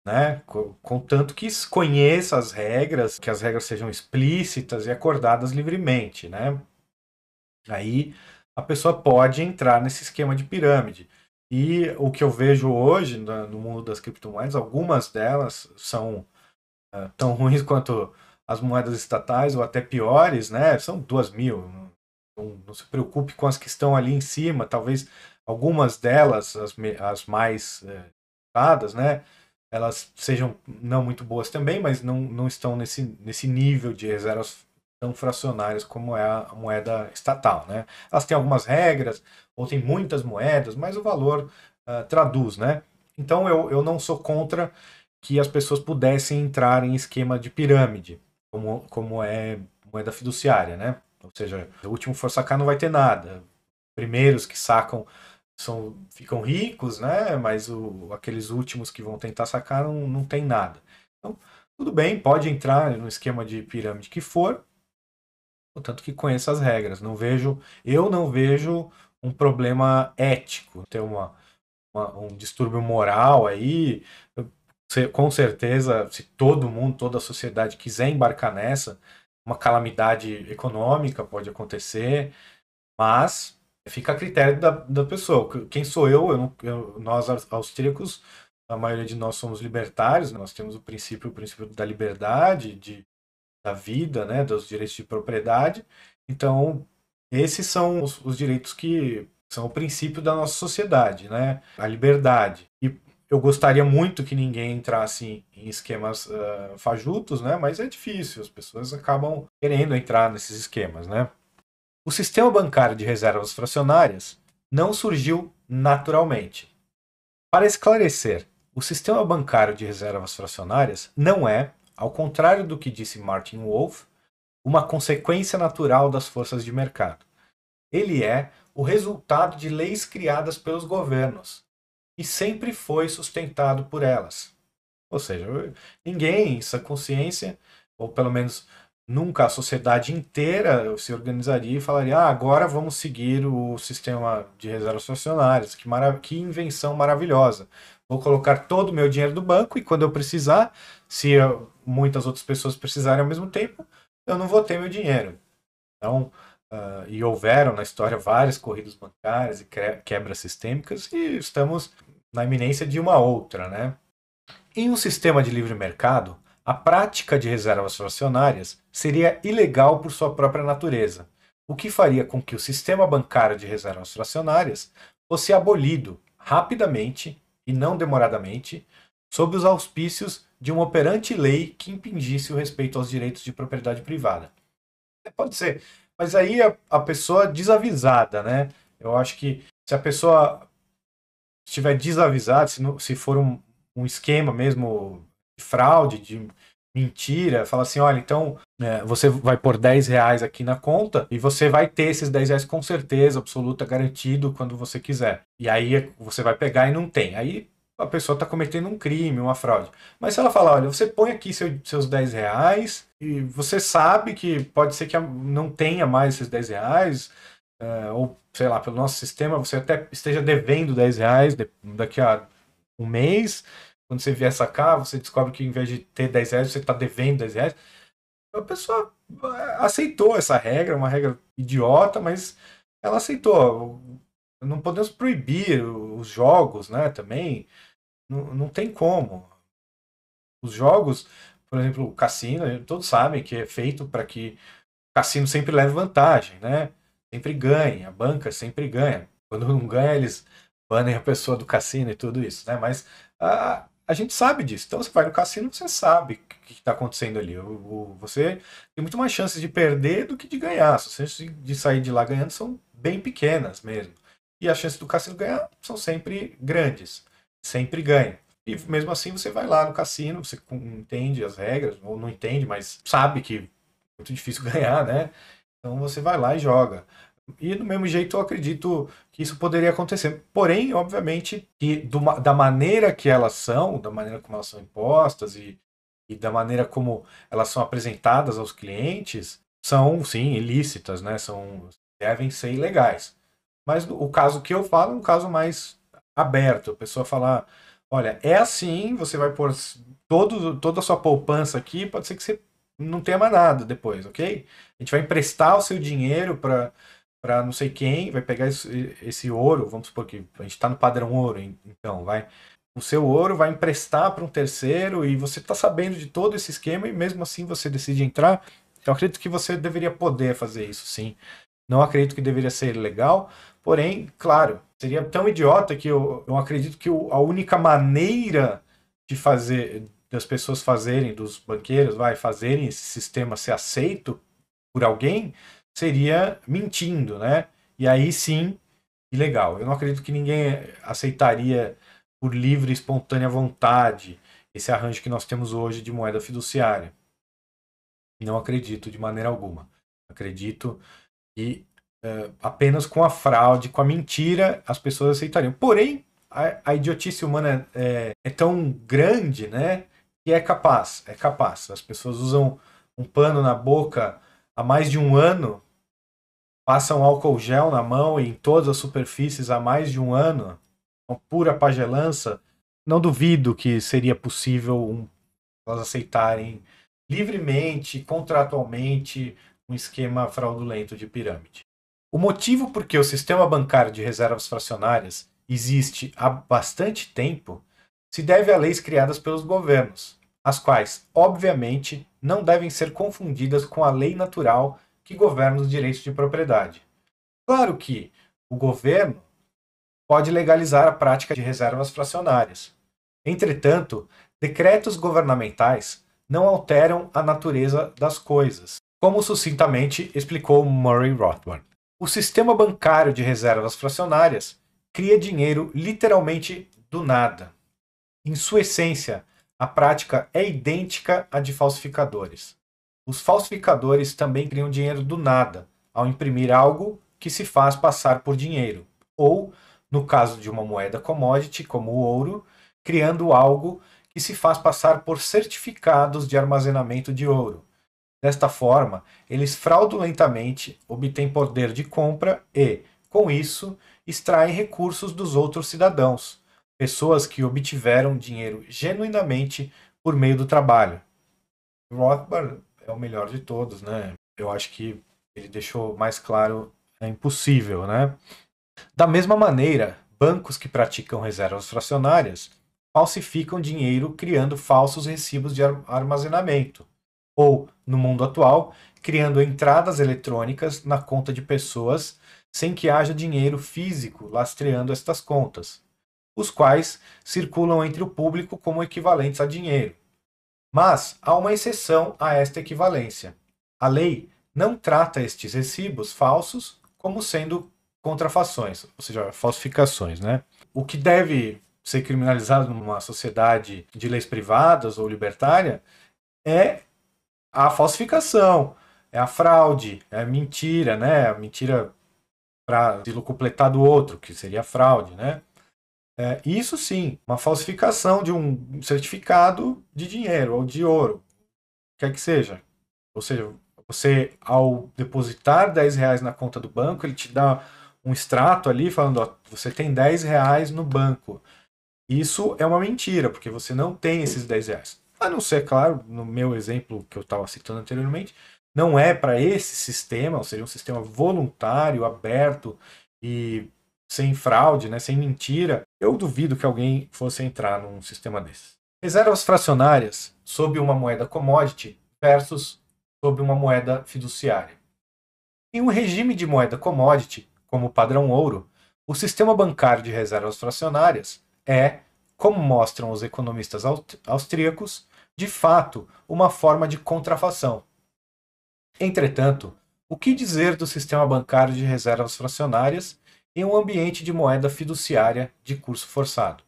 A: Né? Contanto que conheça as regras, que as regras sejam explícitas e acordadas livremente. Né? Aí a pessoa pode entrar nesse esquema de pirâmide. E o que eu vejo hoje no mundo das criptomoedas, algumas delas são uh, tão ruins quanto as moedas estatais ou até piores, né? São duas mil. Não, não, se preocupe com as que estão ali em cima. Talvez algumas delas, as, as mais uh, né? Elas sejam não muito boas também, mas não, não estão nesse, nesse nível de reservas tão fracionárias como é a moeda estatal. Né? Elas têm algumas regras, ou tem muitas moedas, mas o valor uh, traduz. Né? Então eu, eu não sou contra que as pessoas pudessem entrar em esquema de pirâmide, como, como é moeda fiduciária. Né? Ou seja, o último for sacar não vai ter nada. Primeiros que sacam são, ficam ricos, né? mas o, aqueles últimos que vão tentar sacar não, não tem nada. Então, tudo bem, pode entrar no esquema de pirâmide que for, contanto que conheça as regras. Não vejo, eu não vejo um problema ético, ter uma, uma um distúrbio moral aí. Com certeza, se todo mundo, toda a sociedade quiser embarcar nessa, uma calamidade econômica pode acontecer, mas fica a critério da, da pessoa. Quem sou eu? eu, eu nós austríacos, a maioria de nós somos libertários, nós temos o princípio, o princípio da liberdade, de da vida, né, dos direitos de propriedade. Então, esses são os, os direitos que são o princípio da nossa sociedade, né? A liberdade. E eu gostaria muito que ninguém entrasse em esquemas uh, fajutos, né? Mas é difícil, as pessoas acabam querendo entrar nesses esquemas, né? O sistema bancário de reservas fracionárias não surgiu naturalmente. Para esclarecer, o sistema bancário de reservas fracionárias não é, ao contrário do que disse Martin Wolf, uma consequência natural das forças de mercado. Ele é o resultado de leis criadas pelos governos e sempre foi sustentado por elas. Ou seja, ninguém, essa consciência, ou pelo menos nunca a sociedade inteira se organizaria e falaria: ah, agora vamos seguir o sistema de reservas fracionárias, que, que invenção maravilhosa. Vou colocar todo o meu dinheiro no banco e quando eu precisar, se muitas outras pessoas precisarem ao mesmo tempo, eu não vou ter meu dinheiro. Então, uh, e houveram na história várias corridas bancárias e quebras sistêmicas, e estamos na iminência de uma outra. Né? Em um sistema de livre mercado, a prática de reservas fracionárias seria ilegal por sua própria natureza, o que faria com que o sistema bancário de reservas fracionárias fosse abolido rapidamente e não demoradamente, sob os auspícios de uma operante lei que impingisse o respeito aos direitos de propriedade privada. Pode ser, mas aí a, a pessoa desavisada, né? Eu acho que se a pessoa estiver desavisada, se, se for um, um esquema mesmo de fraude, de mentira, fala assim, olha, então é, você vai pôr 10 reais aqui na conta e você vai ter esses 10 reais com certeza absoluta, garantido, quando você quiser. E aí você vai pegar e não tem. Aí a pessoa está cometendo um crime, uma fraude. Mas se ela falar, olha, você põe aqui seu, seus 10 reais e você sabe que pode ser que não tenha mais esses 10 reais, uh, ou sei lá, pelo nosso sistema, você até esteja devendo 10 reais daqui a um mês. Quando você vier sacar, você descobre que em vez de ter 10 reais, você está devendo 10 reais. A pessoa eh, aceitou essa regra, uma regra idiota, mas ela aceitou. Não podemos proibir os jogos, né? Também não, não tem como. Os jogos, por exemplo, o cassino, todos sabem que é feito para que o cassino sempre leve vantagem, né? Sempre ganhe, a banca sempre ganha. Quando não ganha, eles banem a pessoa do cassino e tudo isso, né? Mas a, a gente sabe disso. Então você vai no cassino, você sabe o que está acontecendo ali. O, o, você tem muito mais chances de perder do que de ganhar. As chances de sair de lá ganhando são bem pequenas mesmo. E as chances do cassino ganhar são sempre grandes sempre ganha. E mesmo assim você vai lá no cassino, você entende as regras, ou não entende, mas sabe que é muito difícil ganhar, né? Então você vai lá e joga. E do mesmo jeito eu acredito que isso poderia acontecer. Porém, obviamente, que do, da maneira que elas são, da maneira como elas são impostas e, e da maneira como elas são apresentadas aos clientes, são sim ilícitas, né? São, devem ser ilegais. Mas o caso que eu falo é um caso mais aberto. A pessoa falar, olha, é assim, você vai pôr todo, toda a sua poupança aqui, pode ser que você não tenha mais nada depois, ok? A gente vai emprestar o seu dinheiro para para não sei quem, vai pegar esse, ouro, vamos supor que a gente está no padrão ouro, então vai. O seu ouro vai emprestar para um terceiro e você está sabendo de todo esse esquema e mesmo assim você decide entrar. Eu acredito que você deveria poder fazer isso, sim. Não acredito que deveria ser legal, porém, claro, seria tão idiota que eu, eu acredito que a única maneira de fazer das pessoas fazerem, dos banqueiros, vai fazerem esse sistema ser aceito por alguém, seria mentindo, né? E aí sim, ilegal. Eu não acredito que ninguém aceitaria por livre e espontânea vontade esse arranjo que nós temos hoje de moeda fiduciária. Não acredito de maneira alguma. Acredito que uh, apenas com a fraude, com a mentira, as pessoas aceitariam. Porém, a, a idiotice humana é, é, tão grande, né? Que é capaz, é capaz. As pessoas usam um pano na boca há mais de um ano, passam álcool gel na mão e em todas as superfícies há mais de um ano, uma pura pagelança. Não duvido que seria possível um, elas aceitarem livremente, contratualmente, um esquema fraudulento de pirâmide. O motivo por que o sistema bancário de reservas fracionárias existe há bastante tempo se deve a leis criadas pelos governos, as quais, obviamente, não devem ser confundidas com a lei natural que governa os direitos de propriedade. Claro que o governo pode legalizar a prática de reservas fracionárias. Entretanto, decretos governamentais não alteram a natureza das coisas, como sucintamente explicou Murray Rothbard. O sistema bancário de reservas fracionárias cria dinheiro literalmente do nada. Em sua essência, a prática é idêntica à de falsificadores. Os falsificadores também criam dinheiro do nada, ao imprimir algo que se faz passar por dinheiro, ou, no caso de uma moeda commodity, como o ouro, criando algo que se faz passar por certificados de armazenamento de ouro, Desta forma, eles fraudulentamente obtêm poder de compra e, com isso, extraem recursos dos outros cidadãos, pessoas que obtiveram dinheiro genuinamente por meio do trabalho. Rothbard é o melhor de todos, né? Eu acho que ele deixou mais claro, é impossível, né? Da mesma maneira, bancos que praticam reservas fracionárias falsificam dinheiro criando falsos recibos de armazenamento, ou, no mundo atual, criando entradas eletrônicas na conta de pessoas sem que haja dinheiro físico lastreando estas contas, os quais circulam entre o público como equivalentes a dinheiro. Mas há uma exceção a esta equivalência. A lei não trata estes recibos falsos como sendo contrafações, ou seja, falsificações, né? O que deve ser criminalizado numa sociedade de leis privadas ou libertária é a falsificação, é a fraude, é a mentira, né? A mentira para estilo completar do outro, que seria fraude, né? É, isso sim, uma falsificação de um certificado de dinheiro ou de ouro, quer que seja. Ou seja, você, ao depositar 10 reais na conta do banco, ele te dá um extrato ali falando, ó, você tem 10 reais no banco. Isso é uma mentira, porque você não tem esses 10 reais. A não ser, claro, no meu exemplo que eu estava citando anteriormente, não é para esse sistema, ou seja, um sistema voluntário, aberto e sem fraude, né, sem mentira, eu duvido que alguém fosse entrar num sistema desse. Reservas fracionárias sob uma moeda commodity versus sob uma moeda fiduciária. Em um regime de moeda commodity, como o padrão ouro, o sistema bancário de reservas fracionárias é, como mostram os economistas austríacos, de fato uma forma de contrafação, Entretanto, o que dizer do sistema bancário de reservas fracionárias em um ambiente de moeda fiduciária de curso forçado?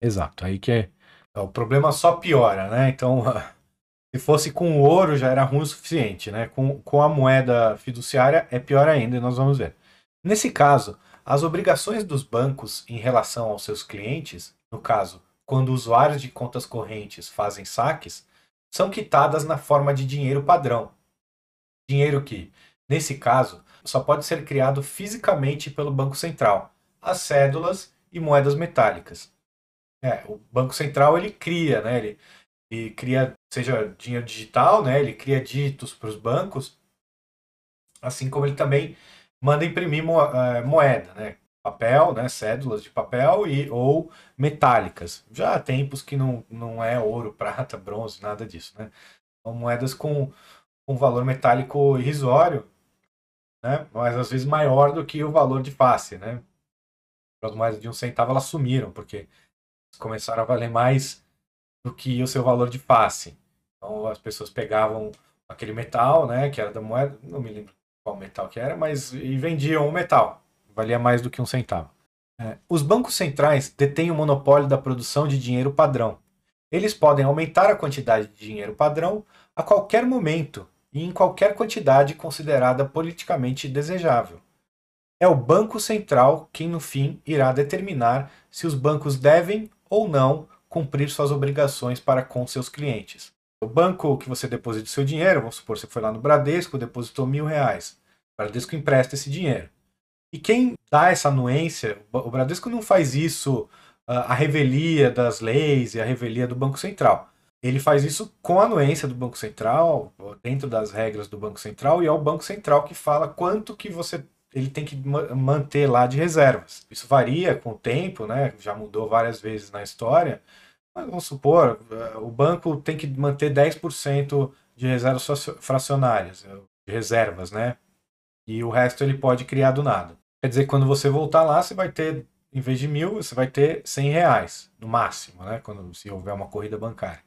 A: Exato, aí que é. O problema só piora, né? Então, se fosse com ouro já era ruim o suficiente, né? Com, com a moeda fiduciária é pior ainda, e nós vamos ver. Nesse caso, as obrigações dos bancos em relação aos seus clientes, no caso, quando usuários de contas correntes fazem saques, são quitadas na forma de dinheiro padrão, Dinheiro que, nesse caso, só pode ser criado fisicamente pelo Banco Central, as cédulas e moedas metálicas. É, o Banco Central ele cria, né? Ele, ele cria, seja dinheiro digital, né? Ele cria dígitos para os bancos, assim como ele também manda imprimir é, moeda, né? Papel, né? Cédulas de papel e ou metálicas. Já há tempos que não, não é ouro, prata, bronze, nada disso, né? São moedas com um valor metálico irrisório, né? mas às vezes maior do que o valor de face. Né? As moedas de um centavo elas sumiram, porque começaram a valer mais do que o seu valor de face. Então as pessoas pegavam aquele metal, né, que era da moeda, não me lembro qual metal que era, mas e vendiam o metal, valia mais do que um centavo. É, os bancos centrais detêm o monopólio da produção de dinheiro padrão. Eles podem aumentar a quantidade de dinheiro padrão a qualquer momento e em qualquer quantidade considerada politicamente desejável. É o Banco Central quem, no fim, irá determinar se os bancos devem ou não cumprir suas obrigações para com seus clientes. O banco que você deposita seu dinheiro, vamos supor, você foi lá no Bradesco, depositou mil reais. O Bradesco empresta esse dinheiro. E quem dá essa anuência, o Bradesco não faz isso ah, a revelia das leis e a revelia do Banco Central. Ele faz isso com a anuência do Banco Central, dentro das regras do Banco Central, e é o Banco Central que fala quanto que você ele tem que manter lá de reservas. Isso varia com o tempo, né? Já mudou várias vezes na história. Mas vamos supor, eh, o banco tem que manter 10% de reservas fracionárias, de reservas, né? E o resto ele pode criar do nada. Quer dizer, quando você voltar lá, você vai ter, em vez de mil, você vai ter 100 reais, no máximo, né? Quando se houver uma corrida bancária.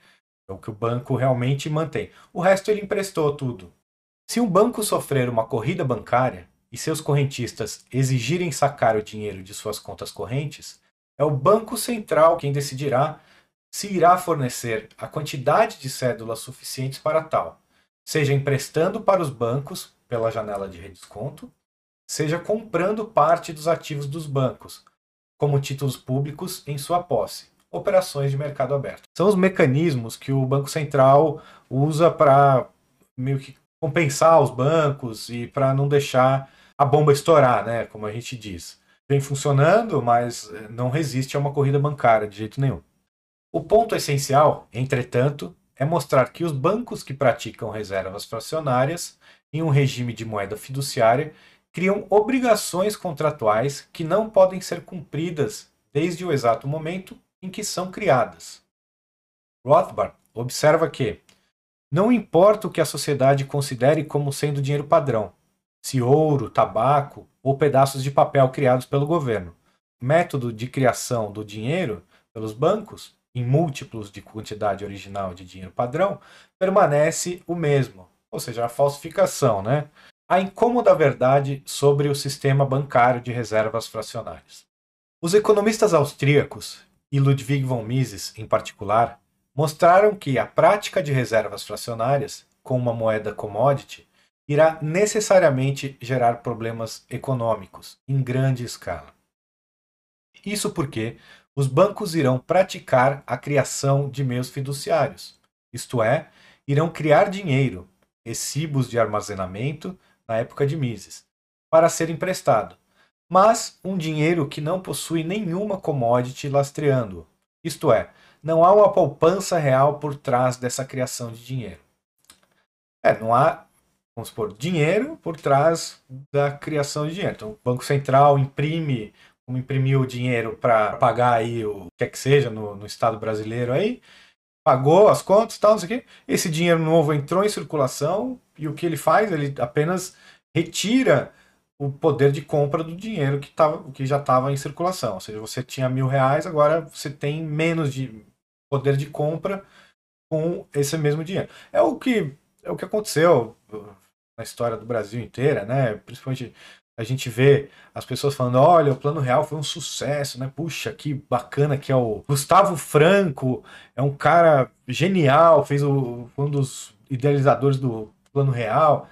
A: É o que o banco realmente mantém. O resto ele emprestou tudo. Se um banco sofrer uma corrida bancária e seus correntistas exigirem sacar o dinheiro de suas contas correntes, é o Banco Central quem decidirá se irá fornecer a quantidade de cédulas suficientes para tal, seja emprestando para os bancos pela janela de redesconto, seja comprando parte dos ativos dos bancos, como títulos públicos em sua posse operações de mercado aberto. São os mecanismos que o Banco Central usa para meio que compensar os bancos e para não deixar a bomba estourar, né, como a gente diz. Vem funcionando, mas não resiste a uma corrida bancária de jeito nenhum. O ponto essencial, entretanto, é mostrar que os bancos que praticam reservas fracionárias em um regime de moeda fiduciária criam obrigações contratuais que não podem ser cumpridas desde o exato momento em que são criadas. Rothbard observa que não importa o que a sociedade considere como sendo dinheiro padrão, se ouro, tabaco ou pedaços de papel criados pelo governo. Método de criação do dinheiro pelos bancos, em múltiplos de quantidade original de dinheiro padrão, permanece o mesmo, ou seja, a falsificação, né? A incômoda verdade sobre o sistema bancário de reservas fracionárias. Os economistas austríacos, e Ludwig von Mises em particular, mostraram que a prática de reservas fracionárias, com uma moeda commodity, irá necessariamente gerar problemas econômicos em grande escala. Isso porque os bancos irão praticar a criação de meios fiduciários, isto é, irão criar dinheiro, recibos de armazenamento na época de Mises, para ser emprestado, mas um dinheiro que não possui nenhuma commodity lastreando, isto é, não há uma poupança real por trás dessa criação de dinheiro. É, não há, vamos supor, dinheiro por trás da criação de dinheiro. Então, o Banco Central imprime, como imprimiu o dinheiro para pagar aí o que quer que seja no, no Estado brasileiro aí, pagou as contas e tal, não sei o quê. Esse dinheiro novo entrou em circulação e o que ele faz? Ele apenas retira o poder de compra do dinheiro que, tava, que já estava em circulação. Ou seja, você tinha mil reais, agora você tem menos de poder de compra com esse mesmo dinheiro. É o que, é o que aconteceu na história do Brasil inteira, né? Principalmente a gente vê as pessoas falando, olha, o Plano Real foi um sucesso, né? Puxa, que bacana que é o Gustavo Franco, é um cara genial, fez o, um dos idealizadores do Plano Real.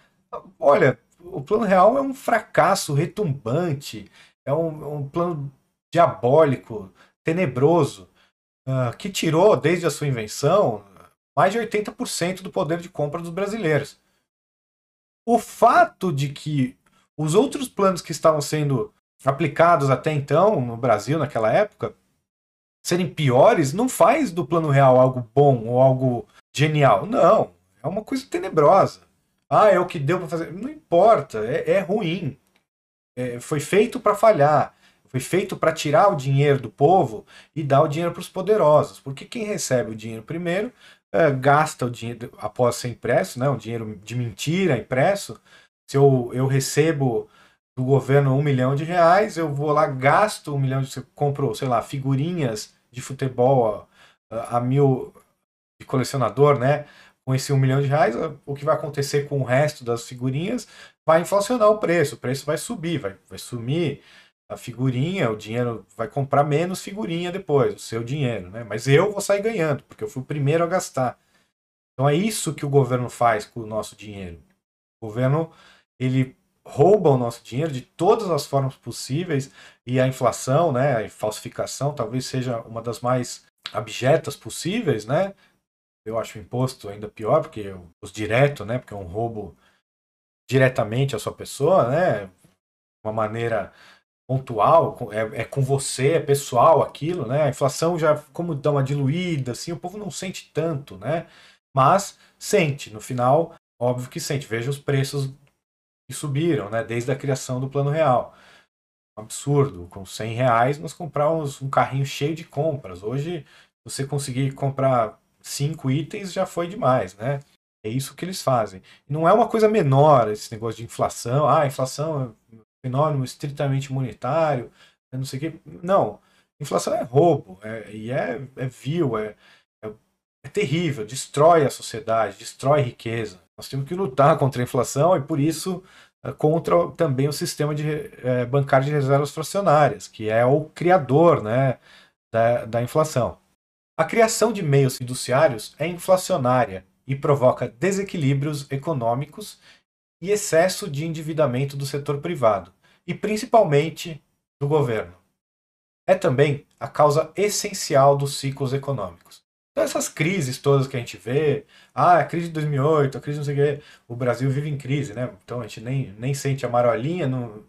A: Olha, o Plano Real é um fracasso retumbante, é um, um plano diabólico, tenebroso, uh, que tirou, desde a sua invenção, mais de 80% do poder de compra dos brasileiros. O fato de que os outros planos que estavam sendo aplicados até então no Brasil, naquela época, serem piores, não faz do plano real algo bom ou algo genial. Não. É uma coisa tenebrosa. Ah, é o que deu para fazer. Não importa, é, é ruim. É, foi feito para falhar. Foi feito para tirar o dinheiro do povo e dar o dinheiro para os poderosos. Porque quem recebe o dinheiro primeiro é, gasta o dinheiro após ser impresso, né, um dinheiro de mentira impresso. Se eu, eu recebo do governo um milhão de reais, eu vou lá, gasto um milhão de. compro, sei lá, figurinhas de futebol a, a mil de colecionador, né? com esse um milhão de reais, o que vai acontecer com o resto das figurinhas vai inflacionar o preço, o preço vai subir, vai, vai sumir a figurinha, o dinheiro vai comprar menos figurinha depois, o seu dinheiro, né? Mas eu vou sair ganhando, porque eu fui o primeiro a gastar. Então é isso que o governo faz com o nosso dinheiro. O governo ele rouba o nosso dinheiro de todas as formas possíveis e a inflação, né, a falsificação talvez seja uma das mais abjetas possíveis, né? Eu acho o imposto ainda pior, porque os direto, né? Porque é um roubo diretamente à sua pessoa, né? Uma maneira pontual, é, é com você, é pessoal aquilo, né? A inflação já, como dá uma diluída, assim, o povo não sente tanto, né? Mas sente, no final, óbvio que sente. Veja os preços que subiram, né? Desde a criação do Plano Real. Um absurdo. Com 100 reais nós comprávamos um carrinho cheio de compras. Hoje, você conseguir comprar cinco itens já foi demais, né? É isso que eles fazem. Não é uma coisa menor esse negócio de inflação. Ah, inflação é fenômeno estritamente monetário, não sei o quê. Não. Inflação é roubo, é, e é, é vil, é, é, terrível, destrói a sociedade, destrói riqueza. Nós temos que lutar contra a inflação e, por isso, é, contra também o sistema de, é, bancário de reservas fracionárias, que é o criador né, da, da inflação. A criação de meios fiduciários é inflacionária e provoca desequilíbrios econômicos e excesso de endividamento do setor privado, e principalmente do governo. É também a causa essencial dos ciclos econômicos. Então, essas crises todas que a gente vê, ah, a crise de 2008, a crise não sei o quê, o Brasil vive em crise, né? Então a gente nem, nem sente a marolinha, não,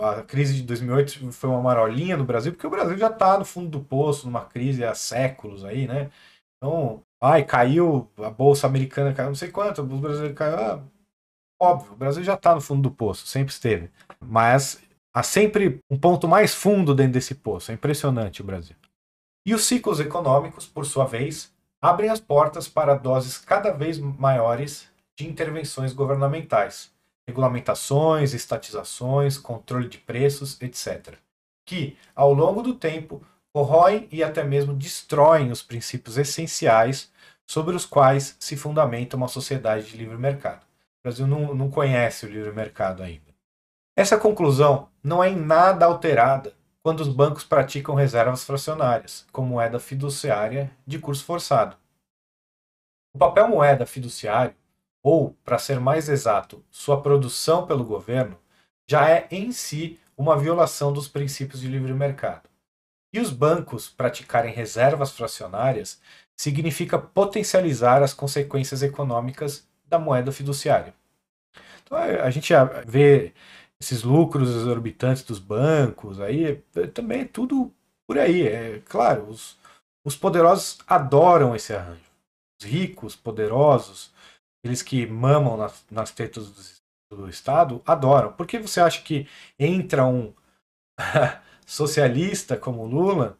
A: a crise de 2008 foi uma marolinha no Brasil, porque o Brasil já está no fundo do poço, numa crise há séculos aí, né? Então, ai, caiu a bolsa americana, caiu não sei quanto, os brasileiros caiu. Ah, óbvio, o Brasil já está no fundo do poço, sempre esteve. Mas há sempre um ponto mais fundo dentro desse poço. É impressionante o Brasil. E os ciclos econômicos, por sua vez, abrem as portas para doses cada vez maiores de intervenções governamentais, regulamentações, estatizações, controle de preços, etc., que, ao longo do tempo, corroem e até mesmo destroem os princípios essenciais sobre os quais se fundamenta uma sociedade de livre mercado. O Brasil não, não conhece o livre mercado ainda. Essa conclusão não é em nada alterada quando os bancos praticam reservas fracionárias, como moeda fiduciária de curso forçado. O papel moeda fiduciário, ou, para ser mais exato, sua produção pelo governo, já é em si uma violação dos princípios de livre mercado. E os bancos praticarem reservas fracionárias significa potencializar as consequências econômicas da moeda fiduciária. Então a gente vê esses lucros exorbitantes dos bancos, aí é, também é tudo por aí. É claro, os, os poderosos adoram esse arranjo. Os ricos, poderosos, eles que mamam nas, nas tetas do, do Estado, adoram. Por que você acha que entra um socialista como Lula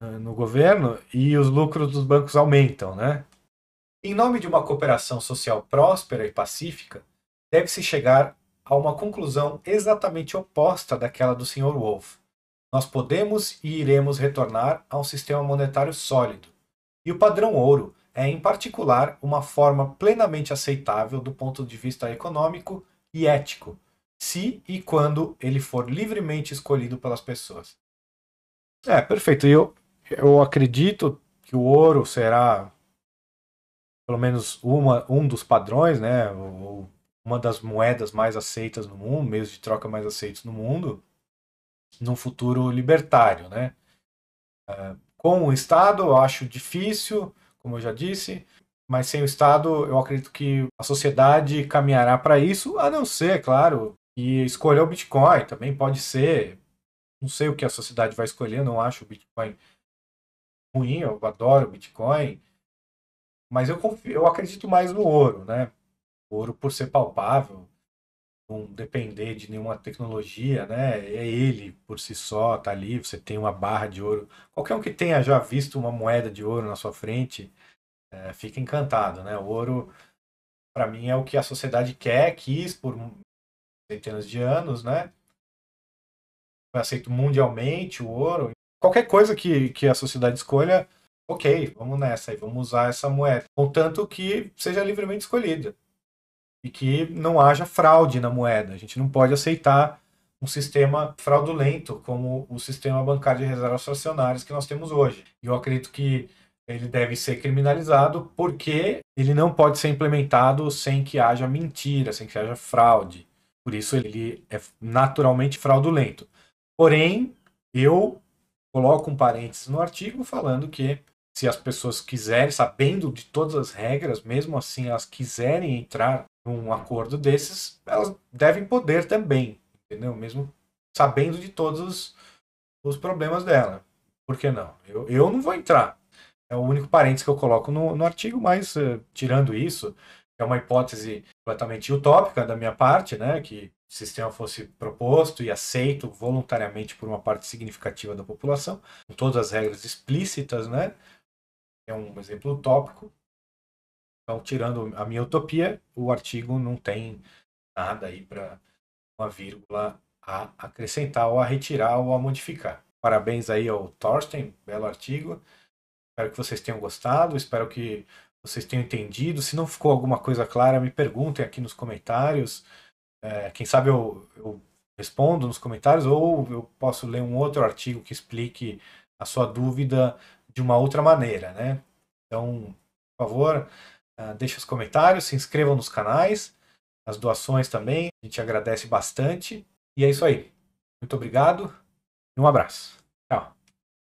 A: eh, no governo e os lucros dos bancos aumentam, né? Em nome de uma cooperação social próspera e pacífica, deve-se chegar a uma conclusão exatamente oposta daquela do Sr. Wolff. Nós podemos e iremos retornar a um sistema monetário sólido. E o padrão ouro é, em particular, uma forma plenamente aceitável do ponto de vista econômico e ético, se e quando ele for livremente escolhido pelas pessoas. É, perfeito. Eu, eu acredito que o ouro será pelo menos uma, um dos padrões, né? Ou, uma das moedas mais aceitas no mundo, meios de troca mais aceitos no mundo, num futuro libertário, né? Uh, com o Estado, eu acho difícil, como eu já disse, mas sem o Estado, eu acredito que a sociedade caminhará para isso, a não ser, claro, que escolher o Bitcoin também pode ser. Não sei o que a sociedade vai escolher, não acho o Bitcoin ruim, eu adoro o Bitcoin, mas eu, confio, eu acredito mais no ouro, né? Ouro por ser palpável, não depender de nenhuma tecnologia, né? É ele por si só, tá ali, você tem uma barra de ouro. Qualquer um que tenha já visto uma moeda de ouro na sua frente, é, fica encantado, né? O ouro, para mim, é o que a sociedade quer, quis por centenas de anos, né? Foi aceito mundialmente o ouro. Qualquer coisa que, que a sociedade escolha, ok, vamos nessa aí, vamos usar essa moeda. Contanto que seja livremente escolhida e que não haja fraude na moeda. A gente não pode aceitar um sistema fraudulento como o sistema bancário de reservas fracionárias que nós temos hoje. E eu acredito que ele deve ser criminalizado porque ele não pode ser implementado sem que haja mentira, sem que haja fraude. Por isso ele é naturalmente fraudulento. Porém, eu coloco um parênteses no artigo falando que se as pessoas quiserem, sabendo de todas as regras, mesmo assim elas quiserem entrar um acordo desses, elas devem poder também, entendeu? Mesmo sabendo de todos os problemas dela. Por que não? Eu, eu não vou entrar. É o único parênteses que eu coloco no, no artigo, mas uh, tirando isso, é uma hipótese completamente utópica da minha parte, né? Que o sistema fosse proposto e aceito voluntariamente por uma parte significativa da população, com todas as regras explícitas, né? É um exemplo utópico, então, tirando a minha utopia, o artigo não tem nada aí para uma vírgula a acrescentar ou a retirar ou a modificar. Parabéns aí ao Thorsten, belo artigo. Espero que vocês tenham gostado, espero que vocês tenham entendido. Se não ficou alguma coisa clara, me perguntem aqui nos comentários. É, quem sabe eu, eu respondo nos comentários ou eu posso ler um outro artigo que explique a sua dúvida de uma outra maneira, né? Então, por favor, Uh, deixe os comentários, se inscrevam nos canais, as doações também, a gente agradece bastante. E é isso aí. Muito obrigado e um abraço.